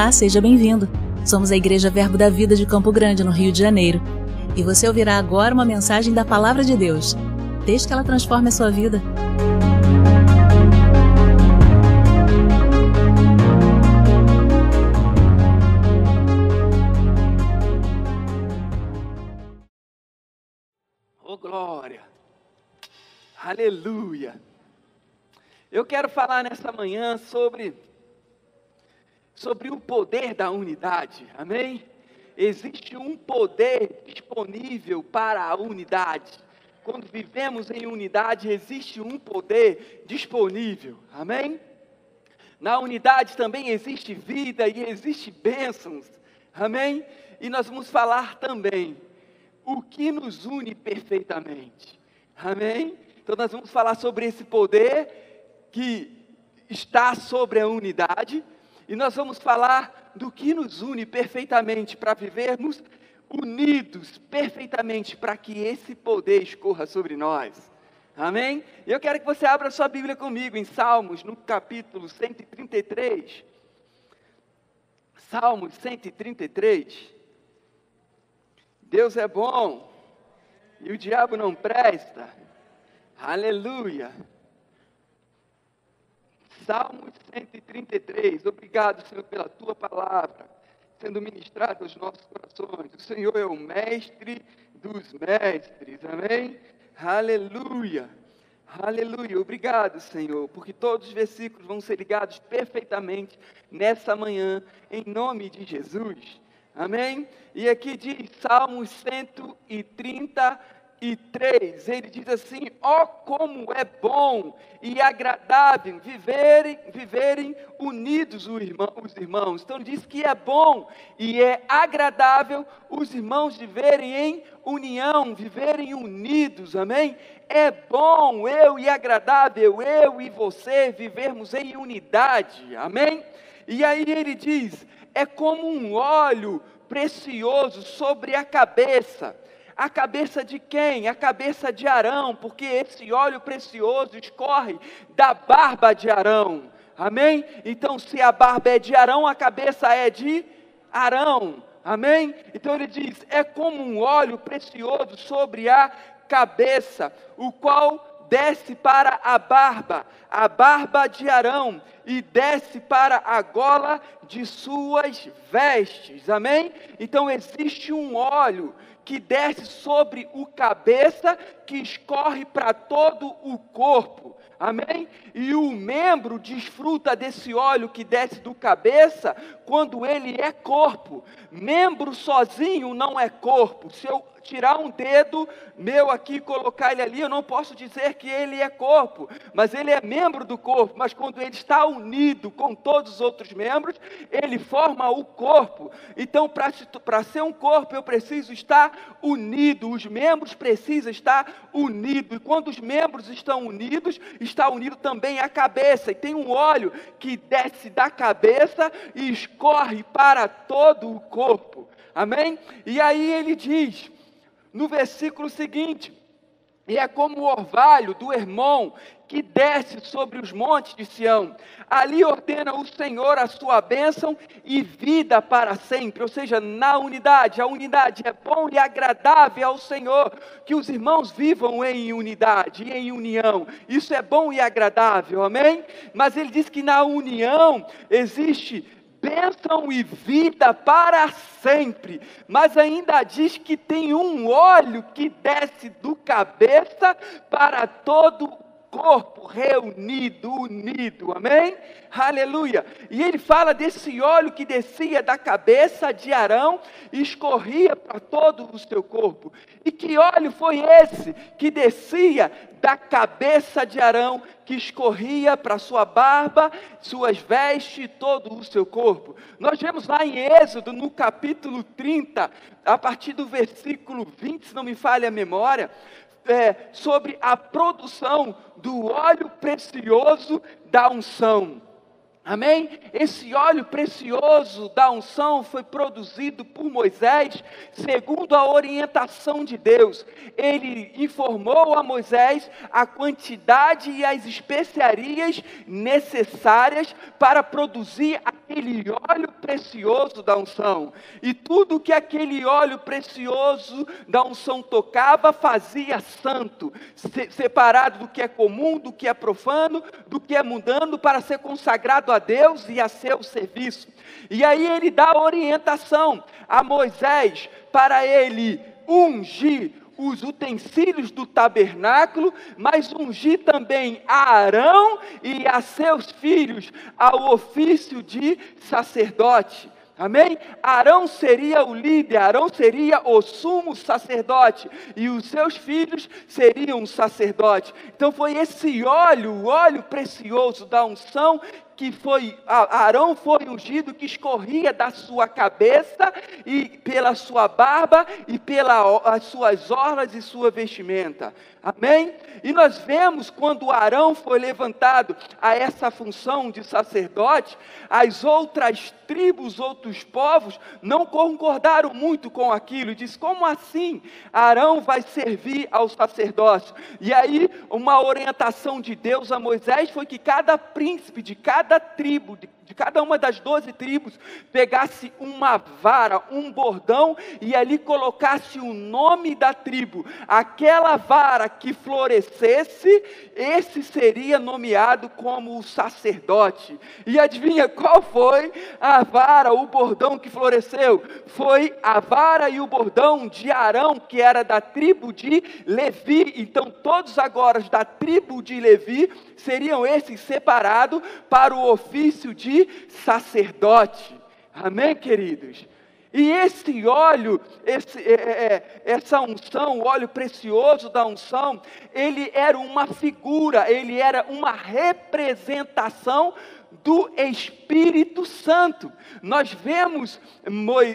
Olá, seja bem-vindo. Somos a Igreja Verbo da Vida de Campo Grande, no Rio de Janeiro. E você ouvirá agora uma mensagem da Palavra de Deus. Desde que ela transforme a sua vida. Oh, glória! Aleluia! Eu quero falar nessa manhã sobre sobre o poder da unidade. Amém? Existe um poder disponível para a unidade. Quando vivemos em unidade, existe um poder disponível. Amém? Na unidade também existe vida e existe bênçãos. Amém? E nós vamos falar também o que nos une perfeitamente. Amém? Então nós vamos falar sobre esse poder que está sobre a unidade e nós vamos falar do que nos une perfeitamente para vivermos unidos perfeitamente para que esse poder escorra sobre nós. Amém? Eu quero que você abra sua Bíblia comigo em Salmos, no capítulo 133. Salmos 133. Deus é bom e o diabo não presta. Aleluia. Salmo 133. Obrigado, Senhor, pela tua palavra sendo ministrada aos nossos corações. O Senhor é o mestre dos mestres. Amém? Aleluia. Aleluia. Obrigado, Senhor, porque todos os versículos vão ser ligados perfeitamente nessa manhã, em nome de Jesus. Amém? E aqui diz Salmo 133 e 3, ele diz assim: ó oh, como é bom e agradável viverem, viverem unidos os irmãos. Então, diz que é bom e é agradável os irmãos viverem em união, viverem unidos, amém? É bom, eu e agradável, eu e você vivermos em unidade, amém? E aí ele diz: é como um óleo precioso sobre a cabeça a cabeça de quem? A cabeça de Arão, porque esse óleo precioso escorre da barba de Arão. Amém? Então, se a barba é de Arão, a cabeça é de Arão. Amém? Então ele diz: é como um óleo precioso sobre a cabeça, o qual desce para a barba, a barba de Arão, e desce para a gola de suas vestes. Amém? Então existe um óleo que desce sobre o cabeça, que escorre para todo o corpo. Amém? E o membro desfruta desse óleo que desce do cabeça quando ele é corpo. Membro sozinho não é corpo. Se eu tirar um dedo meu aqui e colocar ele ali, eu não posso dizer que ele é corpo, mas ele é membro do corpo. Mas quando ele está unido com todos os outros membros, ele forma o corpo. Então, para ser um corpo, eu preciso estar unido, os membros precisam estar unidos. E quando os membros estão unidos, está unido também a cabeça. E tem um óleo que desce da cabeça e escorre para todo o corpo. Amém? E aí ele diz: no versículo seguinte. E é como o orvalho do irmão que desce sobre os montes de Sião. Ali ordena o Senhor a sua bênção e vida para sempre. Ou seja, na unidade. A unidade é bom e agradável ao Senhor. Que os irmãos vivam em unidade, em união. Isso é bom e agradável, amém? Mas ele diz que na união existe bênção e vida para sempre, mas ainda diz que tem um óleo que desce do cabeça para todo corpo reunido, unido, amém? Aleluia. E ele fala desse óleo que descia da cabeça de Arão e escorria para todo o seu corpo. E que óleo foi esse que descia da cabeça de Arão, que escorria para sua barba, suas vestes e todo o seu corpo? Nós vemos lá em Êxodo, no capítulo 30, a partir do versículo 20, se não me falha a memória, é, sobre a produção do óleo precioso da unção. Amém? Esse óleo precioso da unção foi produzido por Moisés segundo a orientação de Deus. Ele informou a Moisés a quantidade e as especiarias necessárias para produzir aquele óleo precioso da unção. E tudo que aquele óleo precioso da unção tocava fazia santo, separado do que é comum, do que é profano, do que é mundano, para ser consagrado a Deus e a seu serviço. E aí ele dá orientação a Moisés para ele ungir os utensílios do tabernáculo, mas ungir também a Arão e a seus filhos ao ofício de sacerdote. Amém? Arão seria o líder, Arão seria o sumo sacerdote, e os seus filhos seriam sacerdote. Então foi esse óleo, o óleo precioso da unção, que foi, Arão foi ungido, que escorria da sua cabeça e pela sua barba e pelas suas orlas e sua vestimenta. Amém? E nós vemos quando Arão foi levantado a essa função de sacerdote, as outras tribos, outros povos, não concordaram muito com aquilo. Diz: como assim Arão vai servir ao sacerdócio? E aí, uma orientação de Deus a Moisés foi que cada príncipe de cada tribo, de de cada uma das doze tribos, pegasse uma vara, um bordão, e ali colocasse o nome da tribo. Aquela vara que florescesse, esse seria nomeado como o sacerdote. E adivinha qual foi a vara, o bordão que floresceu? Foi a vara e o bordão de Arão, que era da tribo de Levi. Então, todos agora da tribo de Levi seriam esses separados para o ofício de sacerdote. Amém, queridos? E esse óleo, esse, é, é, é, essa unção, o óleo precioso da unção, ele era uma figura, ele era uma representação do Espírito Santo. Nós vemos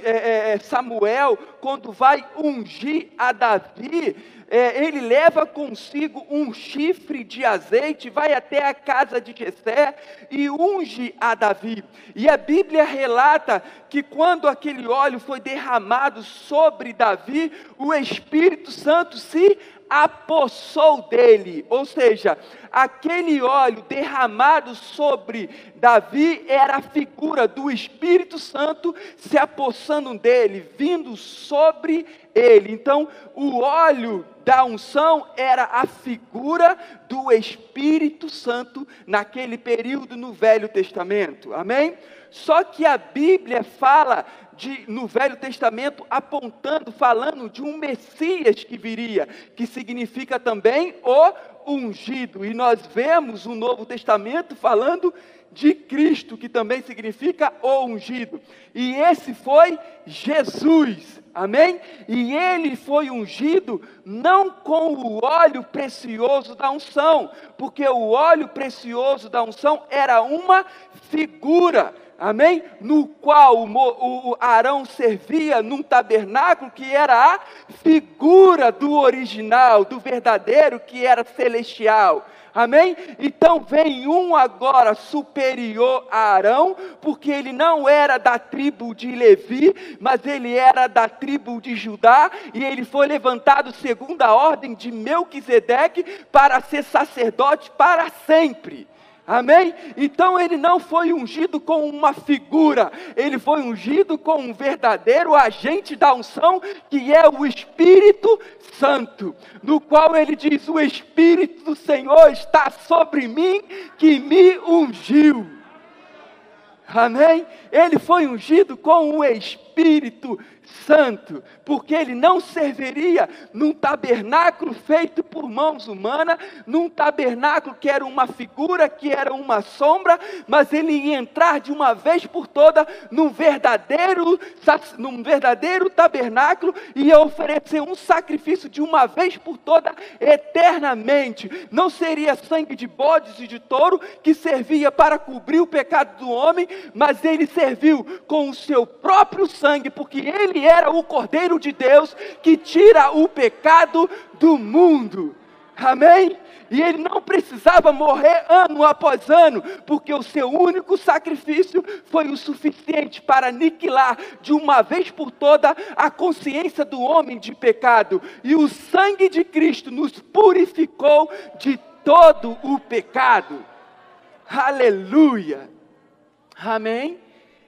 é, Samuel, quando vai ungir a Davi, é, ele leva consigo um chifre de azeite, vai até a casa de Jessé e unge a Davi. E a Bíblia relata que quando aquele óleo foi derramado sobre Davi, o Espírito Santo se apossou dele, ou seja, aquele óleo derramado sobre Davi era a figura do Espírito Santo se apossando dele, vindo sobre ele. Então, o óleo da unção era a figura do Espírito Santo naquele período no Velho Testamento. Amém? Só que a Bíblia fala de, no Velho Testamento apontando, falando de um Messias que viria, que significa também o ungido. E nós vemos o Novo Testamento falando de Cristo, que também significa o ungido. E esse foi Jesus. Amém? E ele foi ungido não com o óleo precioso da unção, porque o óleo precioso da unção era uma figura amém? No qual o, o Arão servia num tabernáculo que era a figura do original, do verdadeiro, que era celestial. Amém? Então vem um agora superior a Arão, porque ele não era da tribo de Levi, mas ele era da tribo de Judá, e ele foi levantado segundo a ordem de Melquisedeque para ser sacerdote para sempre. Amém? Então ele não foi ungido com uma figura, ele foi ungido com um verdadeiro agente da unção, que é o Espírito Santo, no qual ele diz: O Espírito do Senhor está sobre mim, que me ungiu. Amém? Ele foi ungido com o Espírito Santo, porque ele não serviria num tabernáculo feito por mãos humanas, num tabernáculo que era uma figura, que era uma sombra, mas ele ia entrar de uma vez por toda num verdadeiro, num verdadeiro tabernáculo e ia oferecer um sacrifício de uma vez por toda eternamente. Não seria sangue de bodes e de touro que servia para cobrir o pecado do homem, mas ele serviu com o seu próprio sangue, porque ele era o Cordeiro de Deus que tira o pecado do mundo. Amém? E ele não precisava morrer ano após ano, porque o seu único sacrifício foi o suficiente para aniquilar de uma vez por toda a consciência do homem de pecado. E o sangue de Cristo nos purificou de todo o pecado. Aleluia. Amém?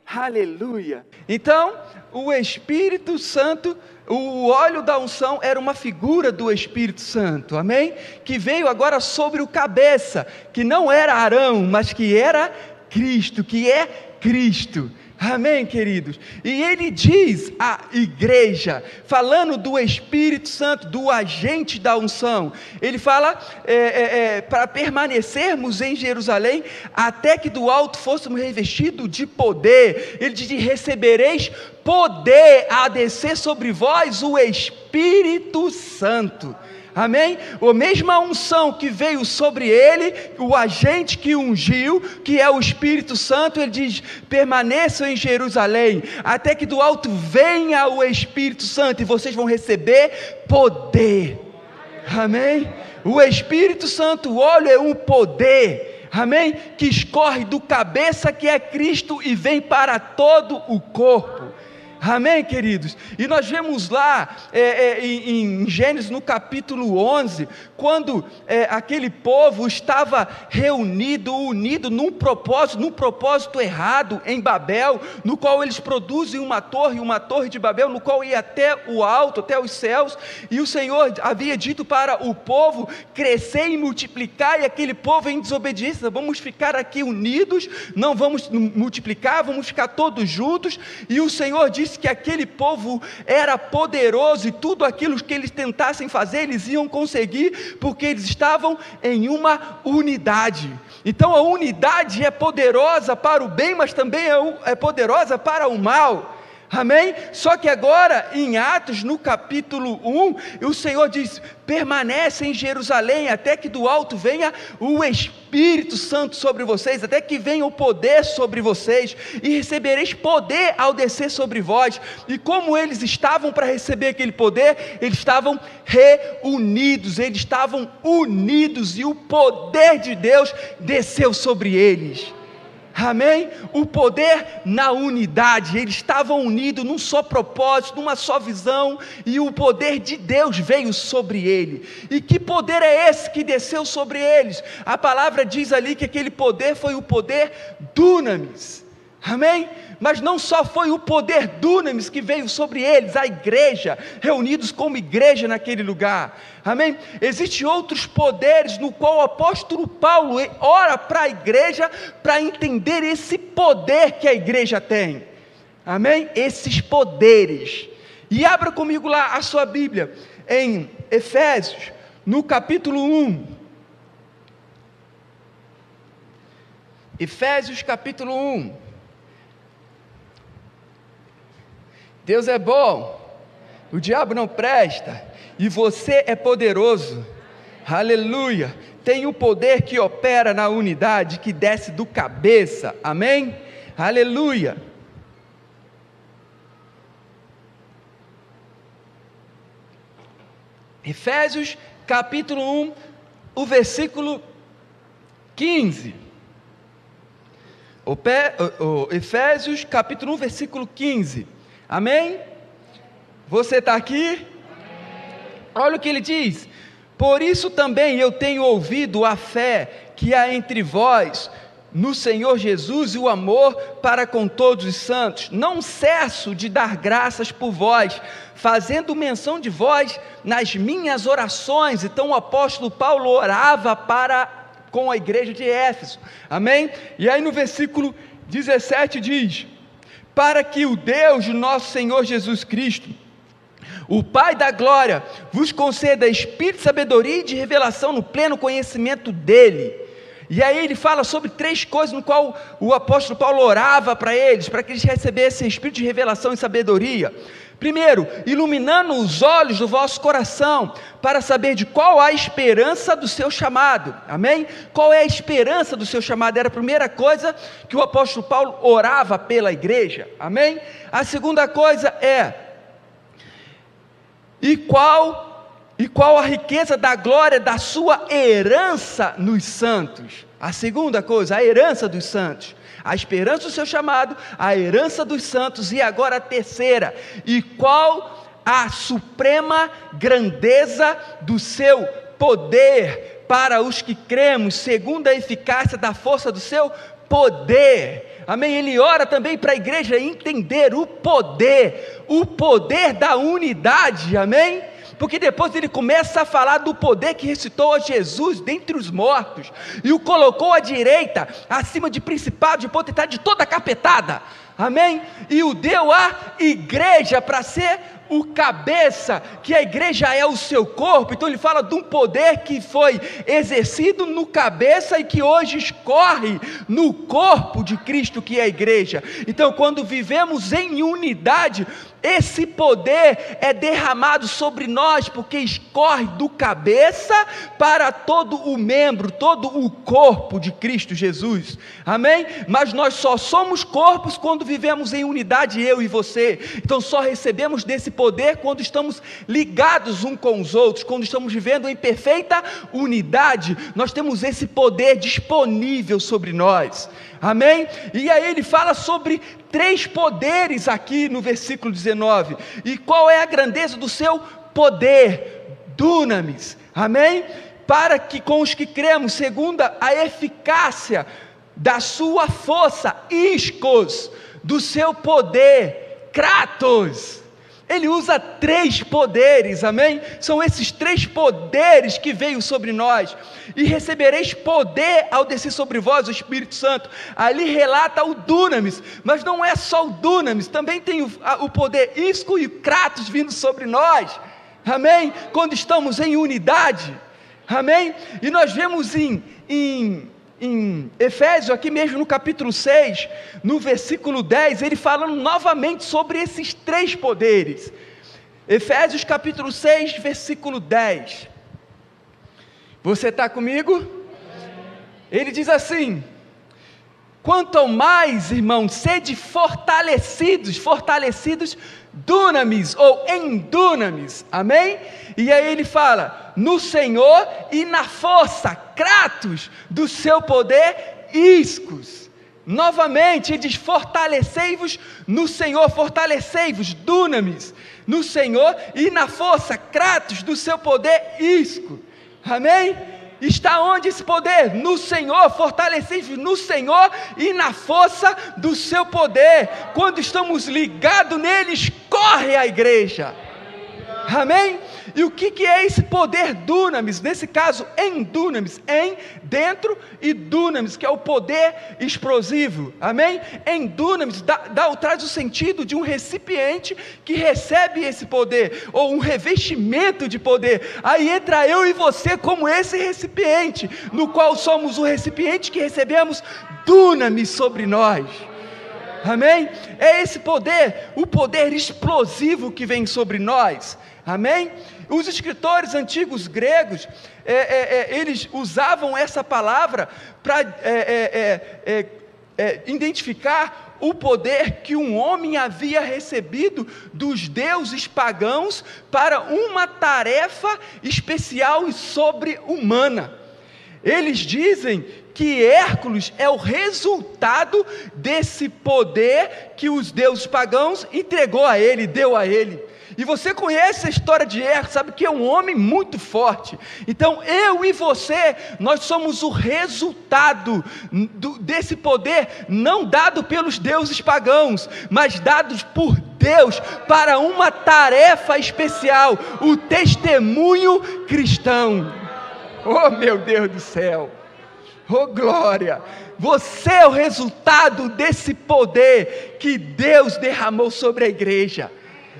Aleluia. Então, o Espírito Santo, o óleo da unção era uma figura do Espírito Santo, amém? Que veio agora sobre o cabeça, que não era Arão, mas que era Cristo, que é Cristo. Amém, queridos? E ele diz à igreja, falando do Espírito Santo, do agente da unção, ele fala é, é, é, para permanecermos em Jerusalém até que do alto fôssemos revestidos de poder. Ele diz: recebereis poder a descer sobre vós o Espírito Santo. Amém? A mesma unção que veio sobre ele, o agente que ungiu, que é o Espírito Santo, ele diz: permaneçam em Jerusalém, até que do alto venha o Espírito Santo e vocês vão receber poder. Amém? O Espírito Santo, o óleo é um poder. Amém? Que escorre do cabeça que é Cristo e vem para todo o corpo. Amém, queridos? E nós vemos lá é, é, em, em, Gênesis no capítulo 11, quando é, aquele povo estava reunido, unido num propósito, num propósito errado em Babel, no qual eles produzem uma torre, uma torre de Babel, no qual ia até o alto, até os céus, e o Senhor havia dito para o povo crescer e multiplicar, e aquele povo em desobediência, vamos ficar aqui unidos, não vamos multiplicar, vamos ficar todos juntos, e o Senhor que aquele povo era poderoso e tudo aquilo que eles tentassem fazer, eles iam conseguir, porque eles estavam em uma unidade. Então a unidade é poderosa para o bem, mas também é, é poderosa para o mal. Amém? Só que agora, em Atos, no capítulo 1, o Senhor diz: permanece em Jerusalém, até que do alto venha o Espírito Santo sobre vocês, até que venha o poder sobre vocês, e recebereis poder ao descer sobre vós. E como eles estavam para receber aquele poder, eles estavam reunidos, eles estavam unidos, e o poder de Deus desceu sobre eles. Amém? O poder na unidade, eles estavam unidos num só propósito, numa só visão, e o poder de Deus veio sobre ele. E que poder é esse que desceu sobre eles? A palavra diz ali que aquele poder foi o poder dunamis. Amém? Mas não só foi o poder dunamis que veio sobre eles, a igreja, reunidos como igreja naquele lugar. Amém? Existem outros poderes no qual o apóstolo Paulo ora para a igreja para entender esse poder que a igreja tem. Amém? Esses poderes. E abra comigo lá a sua Bíblia em Efésios, no capítulo 1. Efésios capítulo 1. Deus é bom, o diabo não presta, e você é poderoso. Aleluia! Tem o poder que opera na unidade, que desce do cabeça. Amém? Aleluia! Efésios capítulo 1, o versículo 15. O, pé, o, o Efésios capítulo 1, versículo 15. Amém? Você está aqui? Olha o que ele diz. Por isso também eu tenho ouvido a fé que há entre vós no Senhor Jesus e o amor para com todos os santos. Não cesso de dar graças por vós, fazendo menção de vós nas minhas orações. Então o apóstolo Paulo orava para com a igreja de Éfeso. Amém? E aí no versículo 17 diz: para que o Deus de nosso Senhor Jesus Cristo, o Pai da glória, vos conceda espírito de sabedoria e de revelação no pleno conhecimento dele. E aí ele fala sobre três coisas no qual o apóstolo Paulo orava para eles, para que eles recebessem espírito de revelação e sabedoria. Primeiro, iluminando os olhos do vosso coração, para saber de qual a esperança do seu chamado. Amém? Qual é a esperança do seu chamado? Era a primeira coisa que o apóstolo Paulo orava pela igreja. Amém? A segunda coisa é e qual e qual a riqueza da glória da sua herança nos santos? A segunda coisa, a herança dos santos a esperança do seu chamado, a herança dos santos, e agora a terceira, e qual a suprema grandeza do seu poder para os que cremos, segundo a eficácia da força do seu poder. Amém? Ele ora também para a igreja entender o poder, o poder da unidade. Amém? Porque depois ele começa a falar do poder que ressuscitou a Jesus dentre os mortos e o colocou à direita, acima de principado, de potestade, de toda a capetada, amém? E o deu à igreja para ser o cabeça, que a igreja é o seu corpo, então ele fala de um poder que foi exercido no cabeça e que hoje escorre no corpo de Cristo, que é a igreja. Então, quando vivemos em unidade, esse poder é derramado sobre nós, porque escorre do cabeça para todo o membro, todo o corpo de Cristo Jesus. Amém? Mas nós só somos corpos quando vivemos em unidade, eu e você. Então só recebemos desse poder quando estamos ligados uns com os outros, quando estamos vivendo em perfeita unidade. Nós temos esse poder disponível sobre nós. Amém? E aí ele fala sobre três poderes aqui no versículo 19. E qual é a grandeza do seu poder? Dunamis. Amém? Para que com os que cremos, segundo a eficácia da sua força, iscos, do seu poder, kratos. Ele usa três poderes, amém? São esses três poderes que veio sobre nós. E recebereis poder ao descer sobre vós o Espírito Santo. Ali relata o dunamis, mas não é só o dunamis, também tem o, o poder isco e kratos vindo sobre nós. Amém? Quando estamos em unidade. Amém? E nós vemos em, em em Efésios, aqui mesmo no capítulo 6, no versículo 10, ele falando novamente sobre esses três poderes. Efésios capítulo 6, versículo 10. Você está comigo? Ele diz assim: Quanto mais, irmãos, sede fortalecidos, fortalecidos dunamis ou em dunamis, amém? E aí ele fala: no Senhor e na força, kratos, do seu poder, iscos. Novamente, ele diz: fortalecei-vos no Senhor, fortalecei-vos, dunamis, no Senhor e na força, kratos, do seu poder, isco. Amém? Está onde esse poder? No Senhor, fortalecidos no Senhor e na força do seu poder. Quando estamos ligados neles, corre a igreja. Amém? E o que, que é esse poder dunamis? Nesse caso, em dunamis, em, dentro e dunamis, que é o poder explosivo. Amém? Em dunamis, dá, dá, traz o sentido de um recipiente que recebe esse poder, ou um revestimento de poder. Aí entra eu e você como esse recipiente, no qual somos o recipiente que recebemos dunamis sobre nós. Amém? É esse poder, o poder explosivo que vem sobre nós. Amém? Os escritores antigos gregos, é, é, é, eles usavam essa palavra para é, é, é, identificar o poder que um homem havia recebido dos deuses pagãos para uma tarefa especial e sobre-humana. Eles dizem que Hércules é o resultado desse poder que os deuses pagãos entregou a ele, deu a ele. E você conhece a história de Er, sabe que é um homem muito forte. Então eu e você, nós somos o resultado do, desse poder, não dado pelos deuses pagãos, mas dados por Deus para uma tarefa especial, o testemunho cristão. Oh meu Deus do céu! Oh glória! Você é o resultado desse poder que Deus derramou sobre a igreja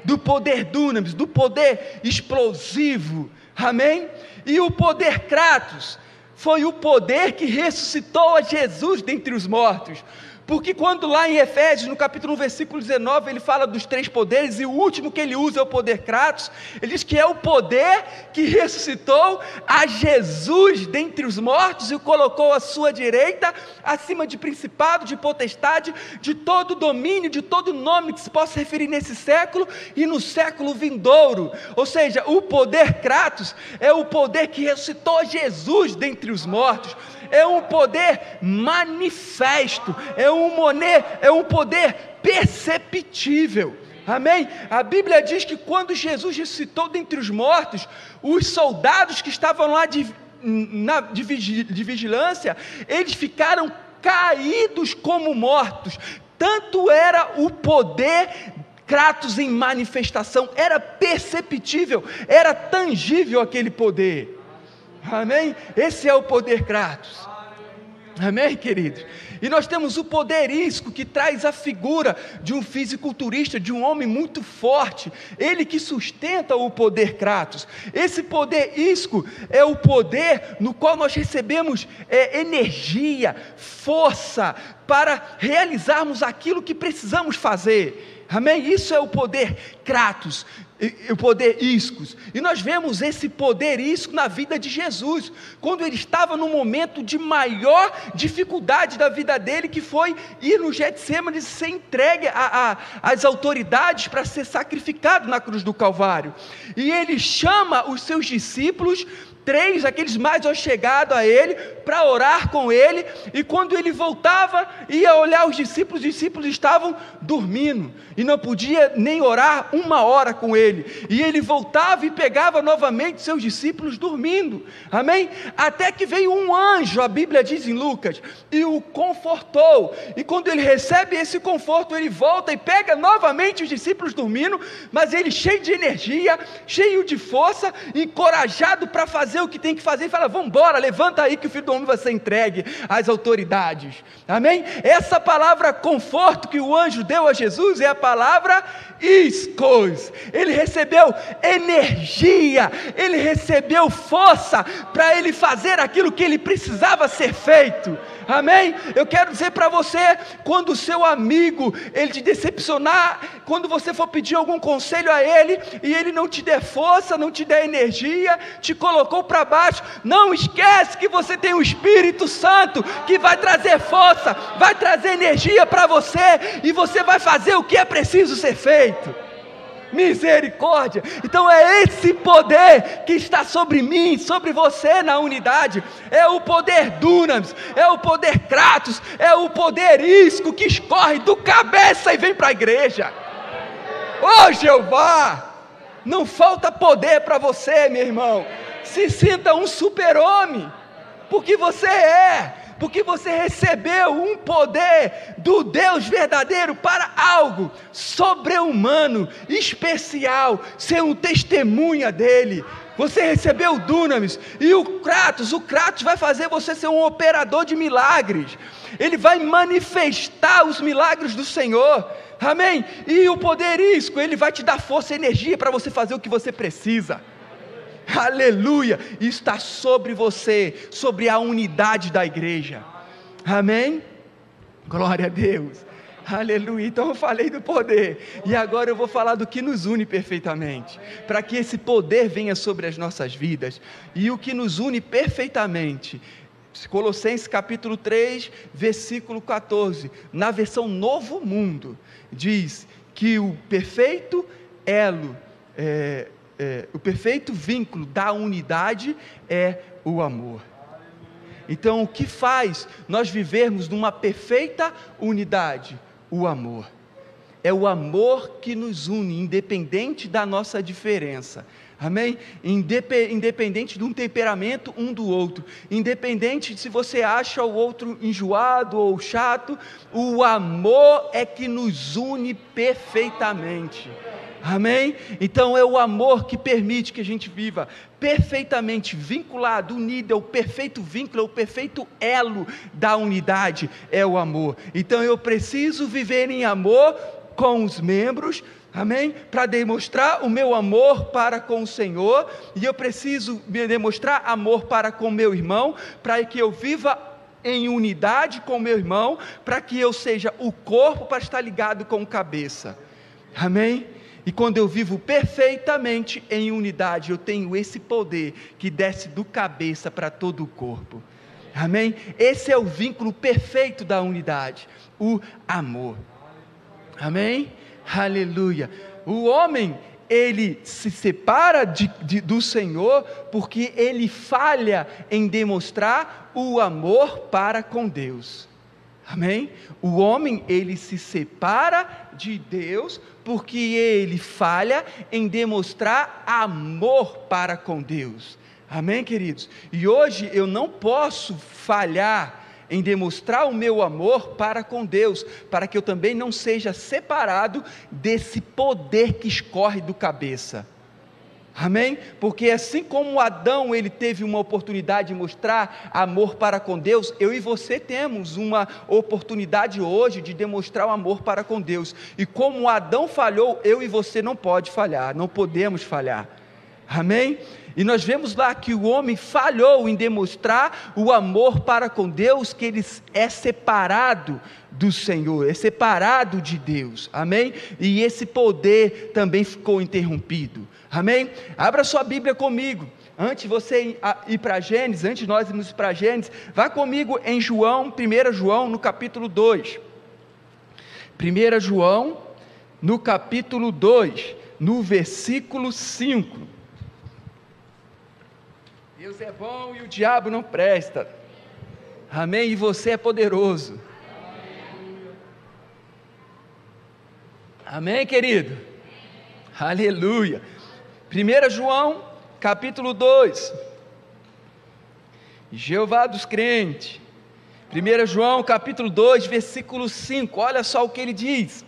do poder dunamis, do poder explosivo, amém? E o poder Kratos foi o poder que ressuscitou a Jesus dentre os mortos. Porque quando lá em Efésios, no capítulo 1, versículo 19, ele fala dos três poderes, e o último que ele usa é o poder Kratos, ele diz que é o poder que ressuscitou a Jesus dentre os mortos e o colocou à sua direita, acima de principado, de potestade, de todo domínio, de todo nome que se possa referir nesse século e no século vindouro. Ou seja, o poder Kratos é o poder que ressuscitou Jesus dentre os mortos é um poder manifesto, é um, moné, é um poder perceptível. Amém? A Bíblia diz que quando Jesus ressuscitou dentre os mortos, os soldados que estavam lá de, na, de, vigilância, eles ficaram caídos como mortos. Tanto era o poder Kratos em manifestação, era perceptível, era tangível aquele poder. Amém? Esse é o poder Kratos. Amém, queridos? E nós temos o poder isco que traz a figura de um fisiculturista, de um homem muito forte, ele que sustenta o poder Kratos. Esse poder isco é o poder no qual nós recebemos é, energia, força para realizarmos aquilo que precisamos fazer. Amém? Isso é o poder Kratos, o poder iscos. E nós vemos esse poder isco na vida de Jesus, quando ele estava no momento de maior dificuldade da vida dele, que foi ir no Getsemane e ser entregue às autoridades para ser sacrificado na cruz do Calvário. E ele chama os seus discípulos três, aqueles mais chegados a ele, para orar com ele, e quando ele voltava, ia olhar os discípulos, os discípulos estavam dormindo, e não podia nem orar uma hora com ele, e ele voltava e pegava novamente seus discípulos dormindo, amém? Até que veio um anjo, a Bíblia diz em Lucas, e o confortou, e quando ele recebe esse conforto, ele volta e pega novamente os discípulos dormindo, mas ele cheio de energia, cheio de força, encorajado para fazer fazer o que tem que fazer e fala: vamos embora, levanta aí que o filho do homem vai ser entregue às autoridades. Amém? Essa palavra conforto que o anjo deu a Jesus é a palavra iscos. Ele recebeu energia, ele recebeu força para ele fazer aquilo que ele precisava ser feito. Amém? Eu quero dizer para você, quando o seu amigo ele te decepcionar, quando você for pedir algum conselho a ele e ele não te der força, não te der energia, te colocou para baixo, não esquece que você tem o Espírito Santo que vai trazer força, vai trazer energia para você e você vai fazer o que é preciso ser feito misericórdia. Então é esse poder que está sobre mim, sobre você na unidade. É o poder Dunamis, é o poder Kratos, é o poder Isco que escorre do cabeça e vem para a igreja. Ô oh, Jeová, não falta poder para você, meu irmão. Se sinta um super-homem, porque você é porque você recebeu um poder do Deus verdadeiro para algo sobre-humano, especial, ser um testemunha dele. Você recebeu o Dunamis e o Kratos, o Kratos vai fazer você ser um operador de milagres. Ele vai manifestar os milagres do Senhor. Amém? E o poder isco, ele vai te dar força e energia para você fazer o que você precisa aleluia, está sobre você, sobre a unidade da igreja, amém? Glória a Deus, aleluia. Então eu falei do poder, e agora eu vou falar do que nos une perfeitamente, para que esse poder venha sobre as nossas vidas, e o que nos une perfeitamente Colossenses capítulo 3, versículo 14, na versão Novo Mundo, diz que o perfeito elo é, é, o perfeito vínculo da unidade é o amor. Então, o que faz nós vivermos numa perfeita unidade? O amor. É o amor que nos une, independente da nossa diferença. Amém? Independente de um temperamento um do outro, independente de se você acha o outro enjoado ou chato, o amor é que nos une perfeitamente. Amém? Então é o amor que permite que a gente viva perfeitamente vinculado, unido, é o perfeito vínculo, é o perfeito elo da unidade, é o amor. Então eu preciso viver em amor com os membros, amém? Para demonstrar o meu amor para com o Senhor, e eu preciso demonstrar amor para com meu irmão, para que eu viva em unidade com meu irmão, para que eu seja o corpo para estar ligado com a cabeça. Amém? E quando eu vivo perfeitamente em unidade, eu tenho esse poder que desce do cabeça para todo o corpo. Amém? Esse é o vínculo perfeito da unidade, o amor. Amém? Aleluia. O homem, ele se separa de, de, do Senhor porque ele falha em demonstrar o amor para com Deus. Amém? O homem, ele se separa de Deus porque ele falha em demonstrar amor para com Deus. Amém, queridos? E hoje eu não posso falhar em demonstrar o meu amor para com Deus, para que eu também não seja separado desse poder que escorre do cabeça. Amém? Porque assim como Adão ele teve uma oportunidade de mostrar amor para com Deus, eu e você temos uma oportunidade hoje de demonstrar o amor para com Deus. E como Adão falhou, eu e você não pode falhar, não podemos falhar. Amém? E nós vemos lá que o homem falhou em demonstrar o amor para com Deus, que ele é separado do Senhor, é separado de Deus, amém? E esse poder também ficou interrompido, amém? Abra sua Bíblia comigo, antes de você ir para Gênesis, antes de nós irmos para Gênesis, vá comigo em João, 1 João, no capítulo 2. 1 João, no capítulo 2, no versículo 5. Deus é bom e o diabo não presta. Amém? E você é poderoso. Amém, querido? Aleluia. 1 João, capítulo 2. Jeová dos crentes. 1 João, capítulo 2, versículo 5. Olha só o que ele diz.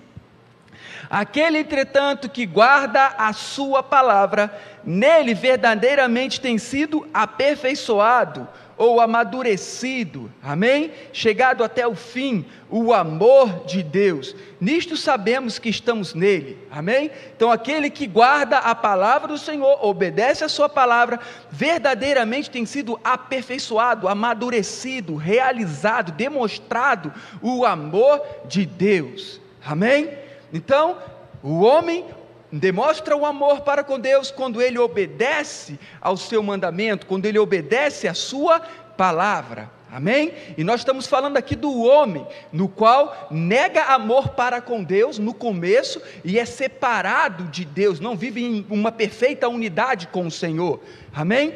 Aquele, entretanto, que guarda a sua palavra, nele verdadeiramente tem sido aperfeiçoado ou amadurecido, amém? Chegado até o fim, o amor de Deus. Nisto sabemos que estamos nele, amém? Então, aquele que guarda a palavra do Senhor, obedece a sua palavra, verdadeiramente tem sido aperfeiçoado, amadurecido, realizado, demonstrado o amor de Deus, amém? Então, o homem demonstra o amor para com Deus quando ele obedece ao seu mandamento, quando ele obedece à sua palavra. Amém? E nós estamos falando aqui do homem, no qual nega amor para com Deus no começo e é separado de Deus, não vive em uma perfeita unidade com o Senhor. Amém?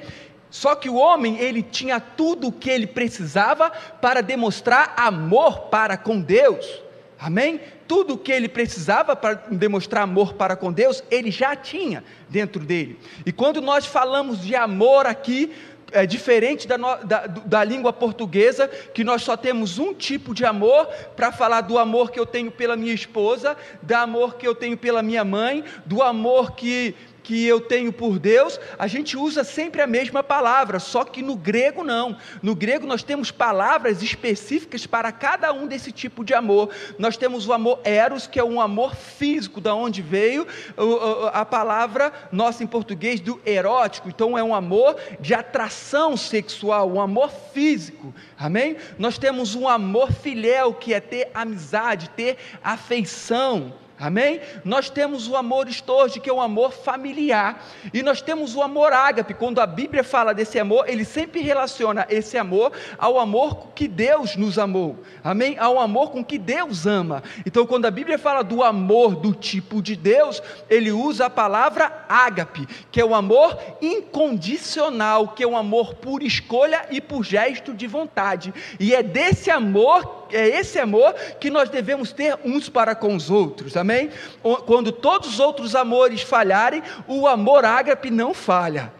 Só que o homem, ele tinha tudo o que ele precisava para demonstrar amor para com Deus. Amém? Tudo o que ele precisava para demonstrar amor para com Deus, ele já tinha dentro dele. E quando nós falamos de amor aqui, é diferente da, da, da, língua portuguesa, que nós só temos um tipo de amor para falar do amor que eu tenho pela minha esposa, do amor que eu tenho pela minha mãe, do amor que que eu tenho por Deus, a gente usa sempre a mesma palavra, só que no grego não. No grego nós temos palavras específicas para cada um desse tipo de amor. Nós temos o amor eros, que é um amor físico, da onde veio a palavra nossa em português do erótico. Então é um amor de atração sexual, um amor físico. Amém? Nós temos um amor filial, que é ter amizade, ter afeição. Amém? Nós temos o amor estorge, que é um amor familiar, e nós temos o amor ágape. Quando a Bíblia fala desse amor, ele sempre relaciona esse amor ao amor que Deus nos amou. Amém? Ao amor com que Deus ama. Então, quando a Bíblia fala do amor do tipo de Deus, ele usa a palavra ágape, que é o amor incondicional, que é um amor por escolha e por gesto de vontade. E é desse amor é esse amor que nós devemos ter uns para com os outros, amém? Quando todos os outros amores falharem, o amor ágape não falha.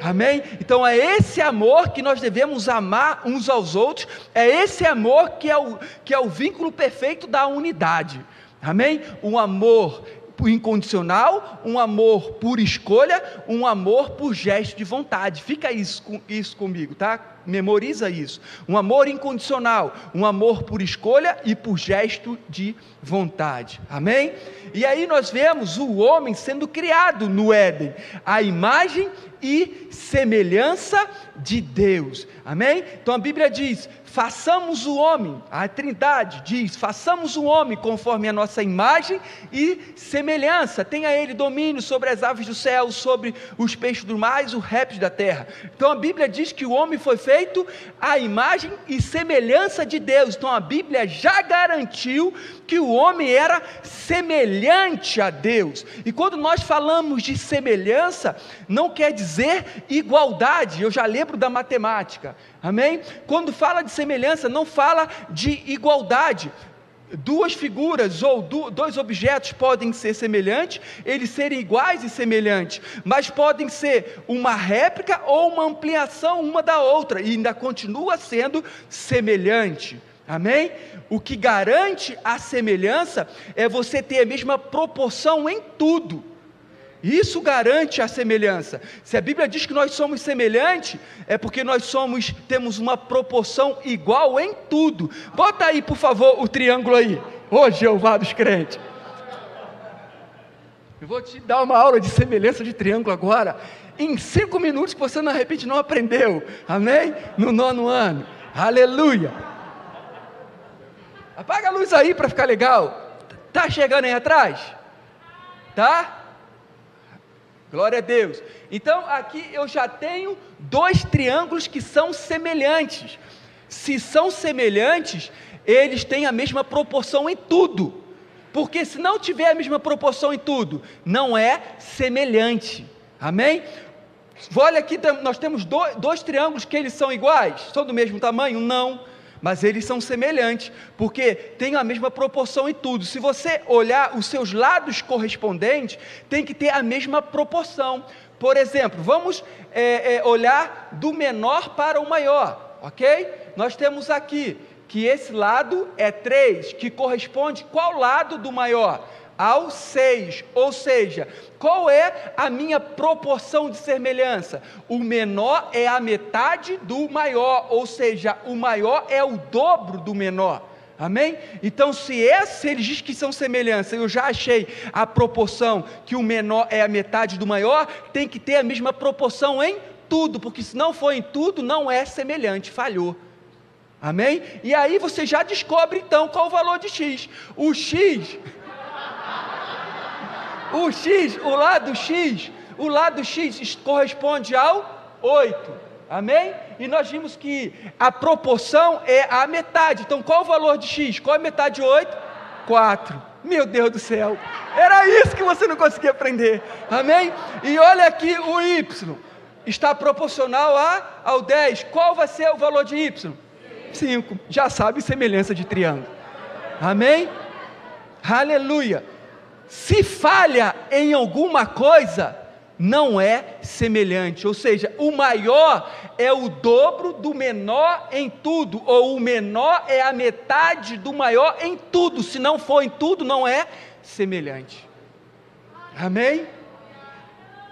Amém? Então é esse amor que nós devemos amar uns aos outros, é esse amor que é o, que é o vínculo perfeito da unidade. Amém? Um amor incondicional, um amor por escolha, um amor por gesto de vontade. Fica isso, isso comigo, tá? Memoriza isso. Um amor incondicional, um amor por escolha e por gesto de vontade. Amém? E aí nós vemos o homem sendo criado no Éden, a imagem e semelhança de Deus. Amém? Então a Bíblia diz: façamos o homem, a Trindade diz: façamos o homem conforme a nossa imagem e semelhança, tenha ele domínio sobre as aves do céu, sobre os peixes do mar e os répteis da terra. Então a Bíblia diz que o homem foi feito à imagem e semelhança de Deus. Então a Bíblia já garantiu que o homem era semelhante a Deus. E quando nós falamos de semelhança, não quer dizer igualdade. Eu já lembro da matemática. Amém? Quando fala de semelhança, não fala de igualdade. duas figuras ou dois objetos podem ser semelhantes, eles serem iguais e semelhantes, mas podem ser uma réplica ou uma ampliação uma da outra e ainda continua sendo semelhante. Amém? O que garante a semelhança é você ter a mesma proporção em tudo. Isso garante a semelhança. Se a Bíblia diz que nós somos semelhantes, é porque nós somos temos uma proporção igual em tudo. Bota aí, por favor, o triângulo aí. Ô Jeová dos crentes. Eu vou te dar uma aula de semelhança de triângulo agora. Em cinco minutos que você, de repente, não aprendeu. Amém? No nono ano. Aleluia. Apaga a luz aí para ficar legal. Tá chegando aí atrás? Tá? Glória a Deus. Então aqui eu já tenho dois triângulos que são semelhantes. Se são semelhantes, eles têm a mesma proporção em tudo. Porque se não tiver a mesma proporção em tudo, não é semelhante. Amém? Olha aqui, nós temos dois, dois triângulos que eles são iguais, são do mesmo tamanho? Não mas eles são semelhantes, porque têm a mesma proporção em tudo. Se você olhar os seus lados correspondentes, tem que ter a mesma proporção. Por exemplo, vamos é, é, olhar do menor para o maior, ok? Nós temos aqui que esse lado é 3, que corresponde qual lado do maior? Ao 6, ou seja, qual é a minha proporção de semelhança? O menor é a metade do maior, ou seja, o maior é o dobro do menor. Amém? Então, se esse ele diz que são semelhanças, eu já achei a proporção que o menor é a metade do maior, tem que ter a mesma proporção em tudo, porque se não for em tudo, não é semelhante, falhou. Amém? E aí você já descobre então qual o valor de x. O x o X, o lado X, o lado X corresponde ao 8. Amém? E nós vimos que a proporção é a metade. Então, qual o valor de X? Qual é a metade de 8? 4. Meu Deus do céu. Era isso que você não conseguia aprender. Amém? E olha aqui o Y. Está proporcional a, ao 10. Qual vai ser o valor de Y? 5. Já sabe semelhança de triângulo. Amém? Aleluia se falha em alguma coisa, não é semelhante, ou seja, o maior é o dobro do menor em tudo, ou o menor é a metade do maior em tudo, se não for em tudo, não é semelhante. Amém?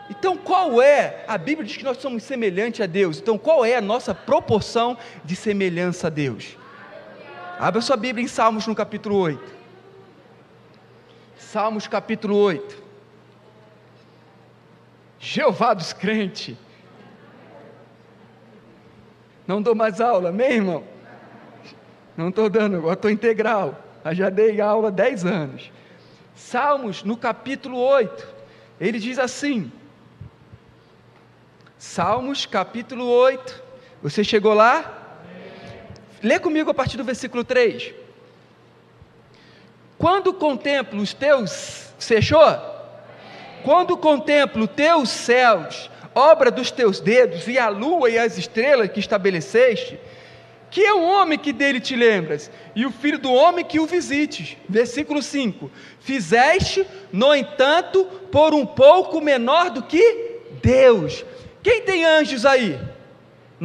Então, qual é? A Bíblia diz que nós somos semelhantes a Deus. Então, qual é a nossa proporção de semelhança a Deus? Abra sua Bíblia em Salmos no capítulo 8. Salmos capítulo 8. Jeová dos crentes. Não dou mais aula, amém, irmão? Não estou dando, agora estou integral. Eu já dei aula há 10 anos. Salmos, no capítulo 8, ele diz assim: Salmos, capítulo 8. Você chegou lá? Lê comigo a partir do versículo 3. Quando contemplo os teus, fechou? Quando contemplo teus céus, obra dos teus dedos, e a lua e as estrelas que estabeleceste, que é o homem que dele te lembras, e o filho do homem que o visites. Versículo 5: Fizeste, no entanto, por um pouco menor do que Deus. Quem tem anjos aí?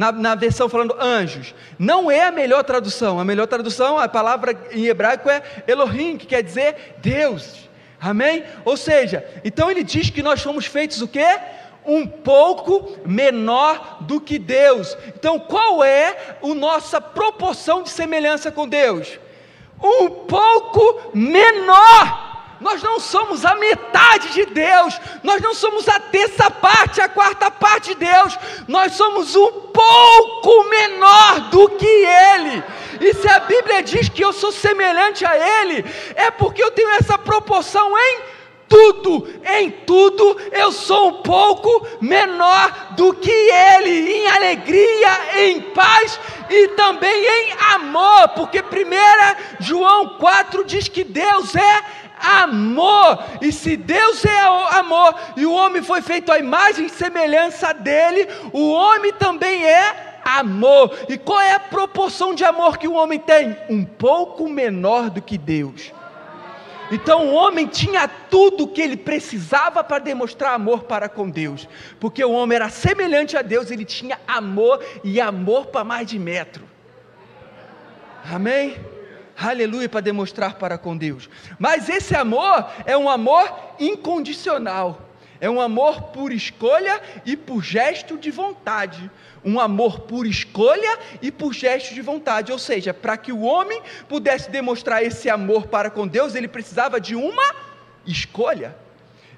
Na, na, versão falando anjos. Não é a melhor tradução. A melhor tradução, a palavra em hebraico é Elohim, que quer dizer Deus. Amém? Ou seja, então ele diz que nós fomos feitos o quê? Um pouco menor do que Deus. Então, qual é a nossa proporção de semelhança com Deus? Um pouco menor nós não somos a metade de Deus, nós não somos a terça parte, a quarta parte de Deus, nós somos um pouco menor do que Ele. E se a Bíblia diz que eu sou semelhante a Ele, é porque eu tenho essa proporção em tudo, em tudo eu sou um pouco menor do que Ele, em alegria, em paz e também em amor, porque 1 João 4 diz que Deus é amor. E se Deus é amor e o homem foi feito à imagem e semelhança dele, o homem também é amor. E qual é a proporção de amor que o homem tem? Um pouco menor do que Deus. Então o homem tinha tudo o que ele precisava para demonstrar amor para com Deus, porque o homem era semelhante a Deus, ele tinha amor e amor para mais de metro. Amém? Aleluia, para demonstrar para com Deus. Mas esse amor é um amor incondicional. É um amor por escolha e por gesto de vontade. Um amor por escolha e por gesto de vontade. Ou seja, para que o homem pudesse demonstrar esse amor para com Deus, ele precisava de uma escolha.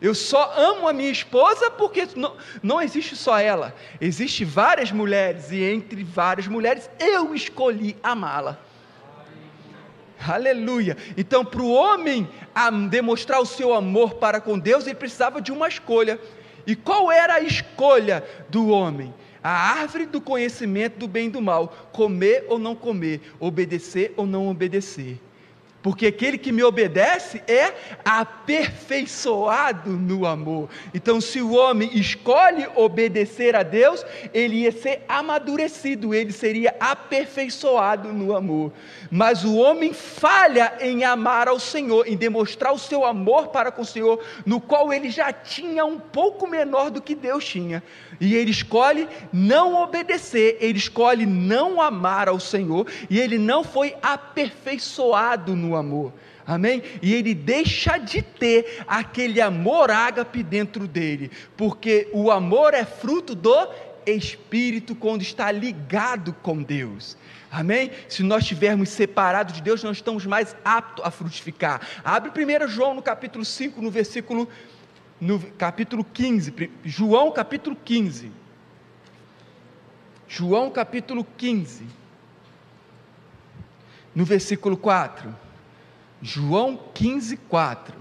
Eu só amo a minha esposa porque não, não existe só ela. Existem várias mulheres e entre várias mulheres eu escolhi amá-la. Aleluia. Então, para o homem demonstrar o seu amor para com Deus, ele precisava de uma escolha. E qual era a escolha do homem? A árvore do conhecimento do bem e do mal: comer ou não comer, obedecer ou não obedecer porque aquele que me obedece é aperfeiçoado no amor. Então, se o homem escolhe obedecer a Deus, ele ia ser amadurecido, ele seria aperfeiçoado no amor. Mas o homem falha em amar ao Senhor, em demonstrar o seu amor para com o Senhor, no qual ele já tinha um pouco menor do que Deus tinha. E ele escolhe não obedecer, ele escolhe não amar ao Senhor, e ele não foi aperfeiçoado no amor. Amém? E ele deixa de ter aquele amor ágape dentro dele, porque o amor é fruto do Espírito quando está ligado com Deus. Amém? Se nós estivermos separados de Deus, nós estamos mais aptos a frutificar. Abre 1 João no capítulo 5, no versículo no capítulo 15, João capítulo 15. João capítulo 15, no versículo 4. João 15, 4.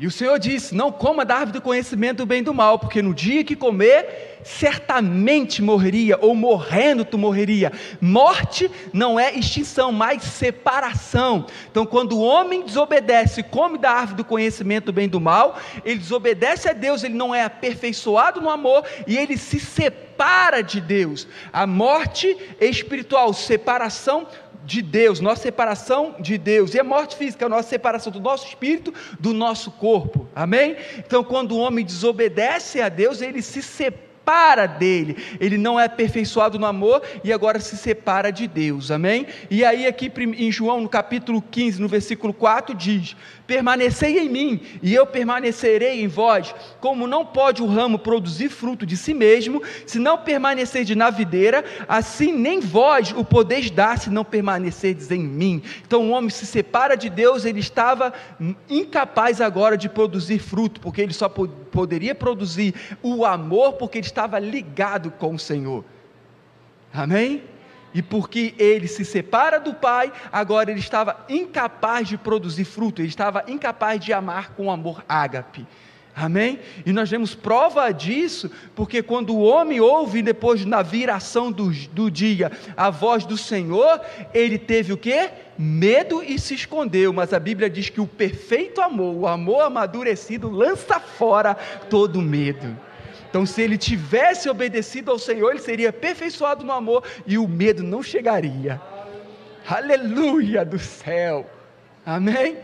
E o Senhor disse: Não coma da árvore do conhecimento do bem e do mal, porque no dia que comer, certamente morreria, ou morrendo tu morreria. Morte não é extinção, mas separação. Então, quando o homem desobedece, come da árvore do conhecimento do bem e do mal, ele desobedece a Deus, ele não é aperfeiçoado no amor e ele se separa de Deus. A morte espiritual, separação de Deus, nossa separação de Deus, e a morte física, a nossa separação do nosso espírito do nosso corpo, amém? Então, quando o homem desobedece a Deus, ele se separa dele, ele não é aperfeiçoado no amor e agora se separa de Deus, amém? E aí, aqui em João, no capítulo 15, no versículo 4, diz: Permanecei em mim, e eu permanecerei em vós. Como não pode o ramo produzir fruto de si mesmo, se não permanecerdes na videira, assim nem vós o podeis dar, se não permanecerdes em mim. Então, o homem se separa de Deus, ele estava incapaz agora de produzir fruto, porque ele só poderia produzir o amor, porque ele estava ligado com o Senhor. Amém? E porque ele se separa do pai, agora ele estava incapaz de produzir fruto, ele estava incapaz de amar com amor ágape. Amém? E nós vemos prova disso, porque quando o homem ouve, depois na viração do, do dia, a voz do Senhor, ele teve o que? Medo e se escondeu. Mas a Bíblia diz que o perfeito amor, o amor amadurecido, lança fora todo medo. Então, se ele tivesse obedecido ao Senhor, ele seria aperfeiçoado no amor e o medo não chegaria. Aleluia do céu. Amém?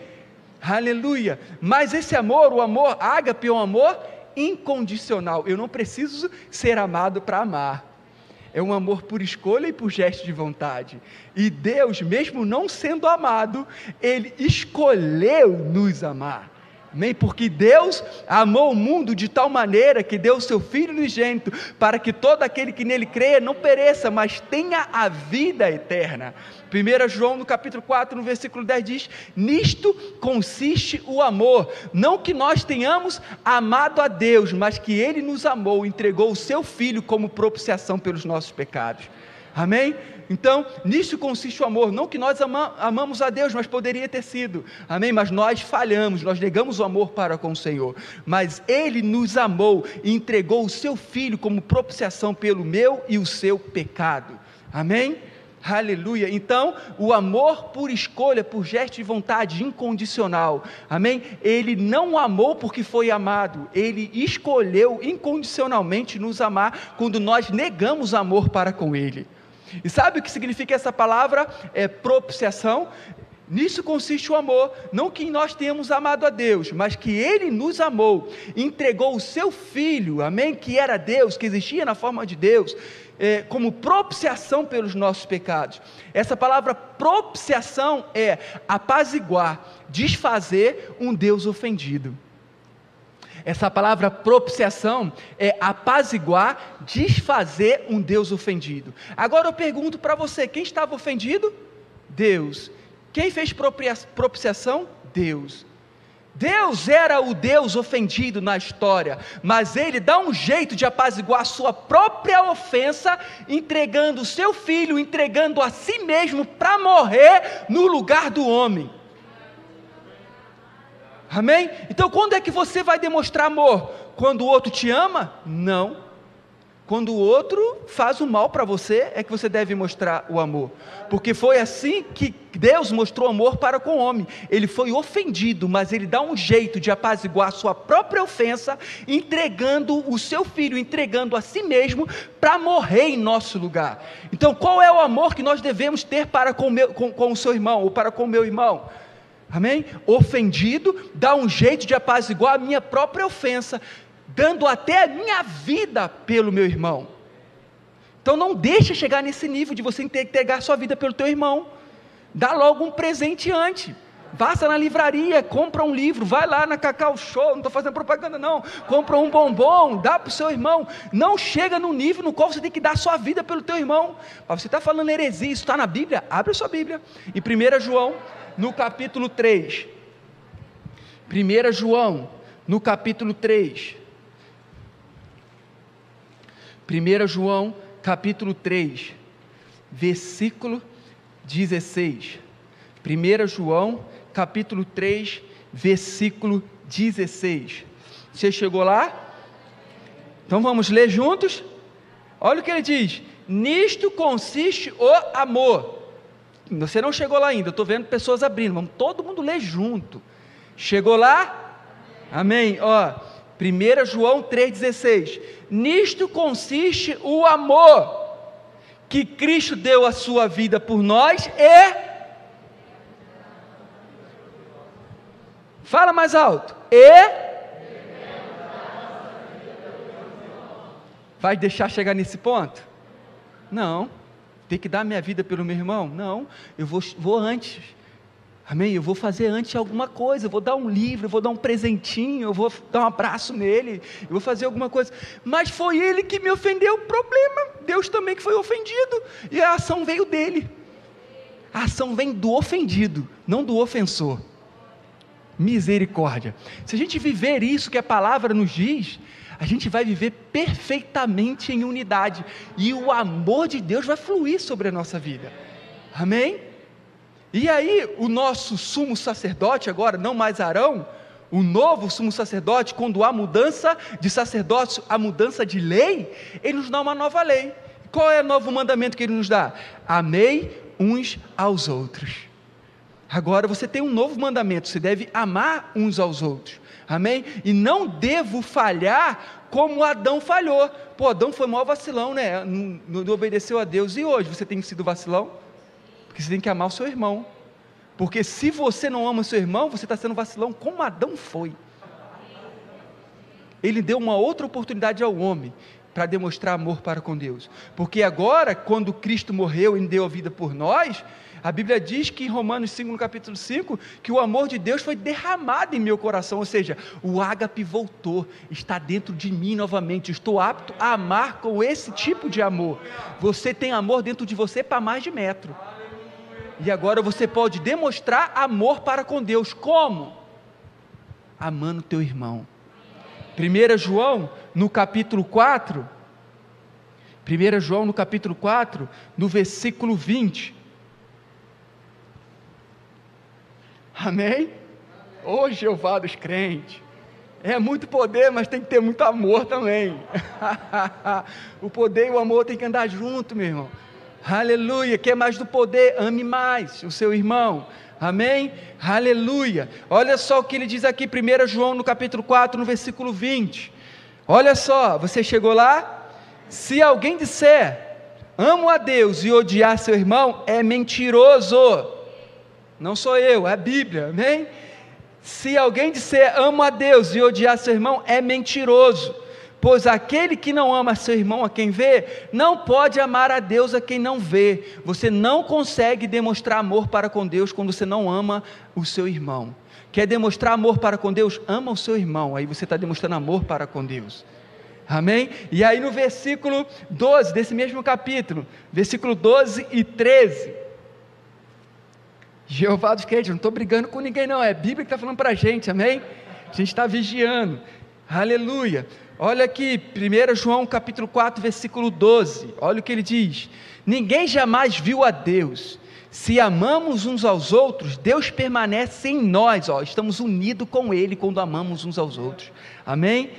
Aleluia. Mas esse amor, o amor ágape, é um amor incondicional. Eu não preciso ser amado para amar. É um amor por escolha e por gesto de vontade. E Deus, mesmo não sendo amado, Ele escolheu nos amar. Amém? Porque Deus amou o mundo de tal maneira que deu o seu Filho unigênito para que todo aquele que nele creia não pereça, mas tenha a vida eterna. 1 João no capítulo 4, no versículo 10 diz: Nisto consiste o amor, não que nós tenhamos amado a Deus, mas que Ele nos amou, entregou o seu Filho como propiciação pelos nossos pecados. Amém? Então, nisso consiste o amor. Não que nós ama, amamos a Deus, mas poderia ter sido. Amém? Mas nós falhamos, nós negamos o amor para com o Senhor. Mas Ele nos amou e entregou o seu Filho como propiciação pelo meu e o seu pecado. Amém? Aleluia. Então, o amor por escolha, por gesto de vontade incondicional. Amém? Ele não amou porque foi amado. Ele escolheu incondicionalmente nos amar quando nós negamos amor para com ele. E sabe o que significa essa palavra? É propiciação. Nisso consiste o amor, não que nós tenhamos amado a Deus, mas que Ele nos amou, entregou o Seu Filho, amém? Que era Deus, que existia na forma de Deus, é, como propiciação pelos nossos pecados. Essa palavra propiciação é apaziguar, desfazer um Deus ofendido. Essa palavra propiciação é apaziguar, desfazer um Deus ofendido. Agora eu pergunto para você: quem estava ofendido? Deus. Quem fez propiciação? Deus. Deus era o Deus ofendido na história, mas ele dá um jeito de apaziguar a sua própria ofensa, entregando o seu filho, entregando a si mesmo para morrer no lugar do homem. Amém? Então, quando é que você vai demonstrar amor? Quando o outro te ama? Não. Quando o outro faz o mal para você, é que você deve mostrar o amor. Porque foi assim que Deus mostrou amor para com o homem. Ele foi ofendido, mas ele dá um jeito de apaziguar a sua própria ofensa, entregando o seu filho, entregando a si mesmo para morrer em nosso lugar. Então, qual é o amor que nós devemos ter para com, meu, com, com o seu irmão ou para com o meu irmão? Amém? Ofendido, dá um jeito de apaziguar a minha própria ofensa, dando até a minha vida pelo meu irmão. Então não deixe chegar nesse nível de você entregar sua vida pelo teu irmão. Dá logo um presente antes. Passa na livraria, compra um livro, vai lá na Cacau Show, não estou fazendo propaganda não, compra um bombom, dá para o seu irmão. Não chega no nível no qual você tem que dar sua vida pelo teu irmão. Mas você está falando heresia, isso está na Bíblia? Abre a sua Bíblia. Em 1 João, no capítulo 3. 1 João, no capítulo 3. 1 João capítulo 3, versículo 16. 1 João capítulo 3, versículo 16. Você chegou lá? Então vamos ler juntos? Olha o que ele diz: Nisto consiste o amor. Você não chegou lá ainda, eu estou vendo pessoas abrindo, vamos todo mundo ler junto. Chegou lá? Amém. Ó, 1 João 3,16: Nisto consiste o amor, que Cristo deu a sua vida por nós e. Fala mais alto. E. Vai deixar chegar nesse ponto? Não. Tem que dar minha vida pelo meu irmão? Não. Eu vou, vou antes. Amém? Eu vou fazer antes alguma coisa, eu vou dar um livro, eu vou dar um presentinho, eu vou dar um abraço nele, eu vou fazer alguma coisa. Mas foi ele que me ofendeu, o problema. Deus também que foi ofendido, e a ação veio dele. A ação vem do ofendido, não do ofensor. Misericórdia. Se a gente viver isso que a palavra nos diz, a gente vai viver perfeitamente em unidade, e o amor de Deus vai fluir sobre a nossa vida. Amém? E aí, o nosso sumo sacerdote, agora não mais Arão, o novo sumo sacerdote, quando há mudança de sacerdócio, a mudança de lei, ele nos dá uma nova lei. Qual é o novo mandamento que ele nos dá? Amei uns aos outros. Agora você tem um novo mandamento, você deve amar uns aos outros. Amém? E não devo falhar como Adão falhou. Pô, Adão foi maior vacilão, né? Não, não obedeceu a Deus. E hoje você tem sido vacilão? Porque você tem que amar o seu irmão. Porque se você não ama o seu irmão, você está sendo vacilão como Adão foi. Ele deu uma outra oportunidade ao homem para demonstrar amor para com Deus. Porque agora, quando Cristo morreu e deu a vida por nós, a Bíblia diz que em Romanos 5, no capítulo 5, que o amor de Deus foi derramado em meu coração, ou seja, o ágape voltou, está dentro de mim novamente. Estou apto a amar com esse tipo de amor. Você tem amor dentro de você para mais de metro. E agora você pode demonstrar amor para com Deus. Como? Amando teu irmão. 1 João, no capítulo 4. 1 João, no capítulo 4, no versículo 20. Amém? Ô Jeová dos crentes. É muito poder, mas tem que ter muito amor também. o poder e o amor tem que andar junto, meu irmão. Aleluia. Quer mais do poder? Ame mais o seu irmão. Amém? Aleluia. Olha só o que ele diz aqui, 1 João no capítulo 4, no versículo 20. Olha só, você chegou lá? Se alguém disser, amo a Deus e odiar seu irmão, é mentiroso. Não sou eu, é a Bíblia, amém? Se alguém disser, amo a Deus e odiar seu irmão, é mentiroso. Pois aquele que não ama seu irmão a quem vê, não pode amar a Deus a quem não vê. Você não consegue demonstrar amor para com Deus quando você não ama o seu irmão. Quer demonstrar amor para com Deus? Ama o seu irmão. Aí você está demonstrando amor para com Deus. Amém? E aí no versículo 12 desse mesmo capítulo, versículo 12 e 13. Jeová dos crentes, não estou brigando com ninguém, não. É a Bíblia que está falando para a gente, amém? A gente está vigiando. Aleluia. Olha aqui, 1 João capítulo 4, versículo 12. Olha o que ele diz: Ninguém jamais viu a Deus. Se amamos uns aos outros, Deus permanece em nós, ó, estamos unidos com Ele quando amamos uns aos outros. Amém?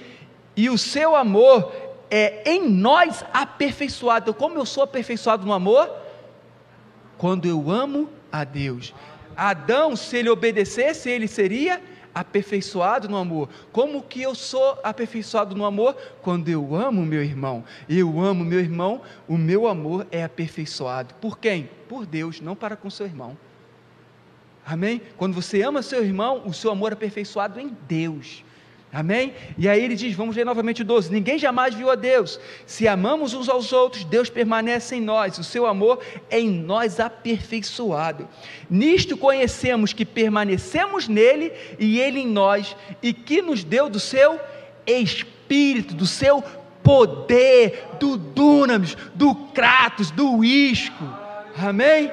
E o seu amor é em nós aperfeiçoado. Como eu sou aperfeiçoado no amor? Quando eu amo a Deus. Adão, se ele obedecesse, ele seria aperfeiçoado no amor. Como que eu sou aperfeiçoado no amor? Quando eu amo meu irmão. Eu amo meu irmão, o meu amor é aperfeiçoado. Por quem? Por Deus, não para com seu irmão. Amém? Quando você ama seu irmão, o seu amor é aperfeiçoado em Deus. Amém? E aí ele diz, vamos ler novamente o 12: Ninguém jamais viu a Deus. Se amamos uns aos outros, Deus permanece em nós, o seu amor é em nós aperfeiçoado. Nisto conhecemos que permanecemos nele e ele em nós, e que nos deu do seu espírito, do seu poder, do dunamis, do kratos, do isco. Amém?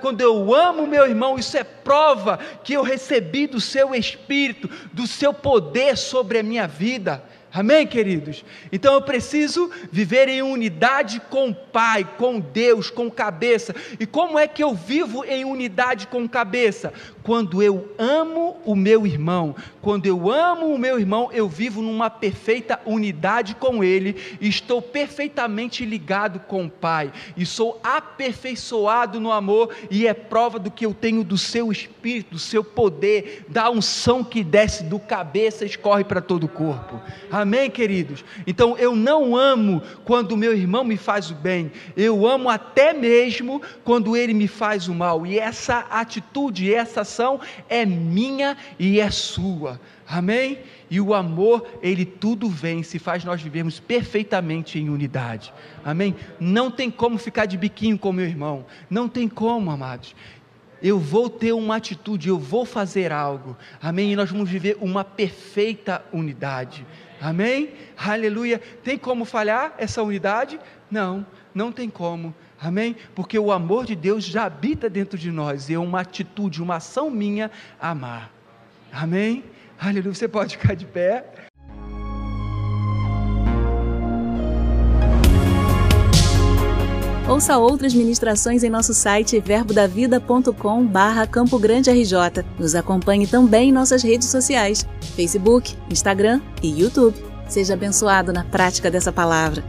Quando eu amo meu irmão, isso é prova que eu recebi do seu espírito, do seu poder sobre a minha vida. Amém, queridos? Então eu preciso viver em unidade com o Pai, com Deus, com cabeça. E como é que eu vivo em unidade com cabeça? Quando eu amo o meu irmão, quando eu amo o meu irmão, eu vivo numa perfeita unidade com ele, estou perfeitamente ligado com o Pai, e sou aperfeiçoado no amor, e é prova do que eu tenho do seu espírito, do seu poder, da unção que desce do cabeça e escorre para todo o corpo. Amém, queridos? Então eu não amo quando o meu irmão me faz o bem, eu amo até mesmo quando ele me faz o mal, e essa atitude, essa ação é minha e é sua. Amém? E o amor, ele tudo vence, faz nós vivermos perfeitamente em unidade. Amém? Não tem como ficar de biquinho com meu irmão. Não tem como, amados. Eu vou ter uma atitude, eu vou fazer algo. Amém? E nós vamos viver uma perfeita unidade. Amém? Aleluia. Tem como falhar essa unidade? Não, não tem como. Amém? Porque o amor de Deus já habita dentro de nós e é uma atitude, uma ação minha amar. Amém? Aleluia. Você pode ficar de pé. Ouça outras ministrações em nosso site verbodavida.com barra Campo Grande RJ. Nos acompanhe também em nossas redes sociais, Facebook, Instagram e YouTube. Seja abençoado na prática dessa palavra.